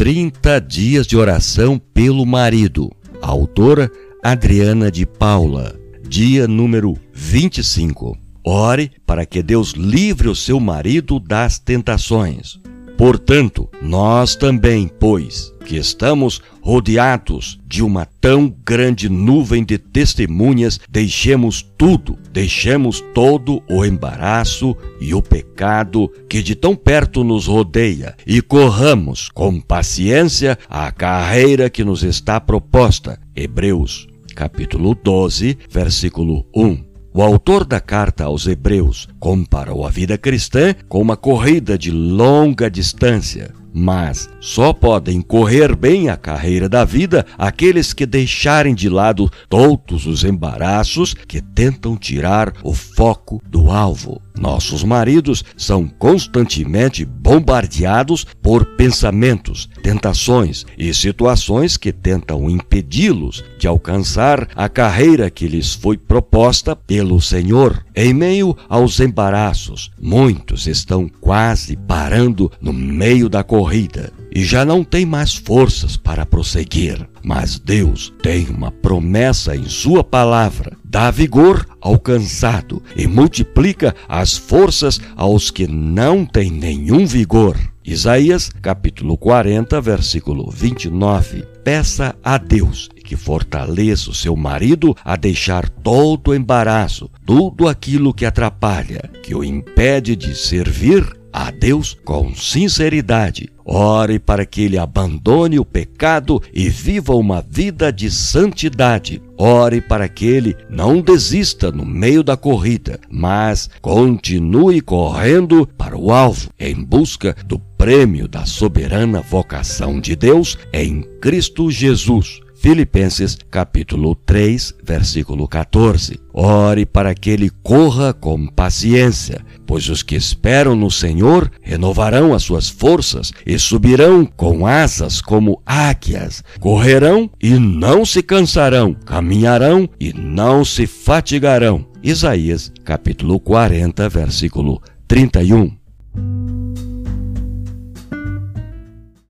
30 dias de oração pelo marido. Autora Adriana de Paula. Dia número 25. Ore para que Deus livre o seu marido das tentações. Portanto, nós também, pois, que estamos rodeados de uma tão grande nuvem de testemunhas, deixemos tudo, deixemos todo o embaraço e o pecado que de tão perto nos rodeia e corramos com paciência a carreira que nos está proposta. Hebreus, capítulo 12, versículo 1. O autor da carta aos Hebreus comparou a vida cristã com uma corrida de longa distância, mas só podem correr bem a carreira da vida aqueles que deixarem de lado todos os embaraços que tentam tirar o foco do alvo. Nossos maridos são constantemente bombardeados por pensamentos, tentações e situações que tentam impedi-los de alcançar a carreira que lhes foi proposta pelo Senhor. Em meio aos embaraços, muitos estão quase parando no meio da corrida e já não têm mais forças para prosseguir. Mas Deus tem uma promessa em Sua palavra: dá vigor ao cansado e multiplica as forças aos que não têm nenhum vigor. Isaías capítulo 40, versículo 29. Peça a Deus que fortaleça o seu marido a deixar todo o embaraço, tudo aquilo que atrapalha, que o impede de servir a Deus com sinceridade. Ore para que ele abandone o pecado e viva uma vida de santidade. Ore para que ele não desista no meio da corrida, mas continue correndo para o alvo em busca do prêmio da soberana vocação de Deus em Cristo Jesus. Filipenses capítulo 3, versículo 14. Ore para que ele corra com paciência, pois os que esperam no Senhor renovarão as suas forças e subirão com asas como águias, correrão e não se cansarão, caminharão e não se fatigarão. Isaías capítulo 40, versículo 31.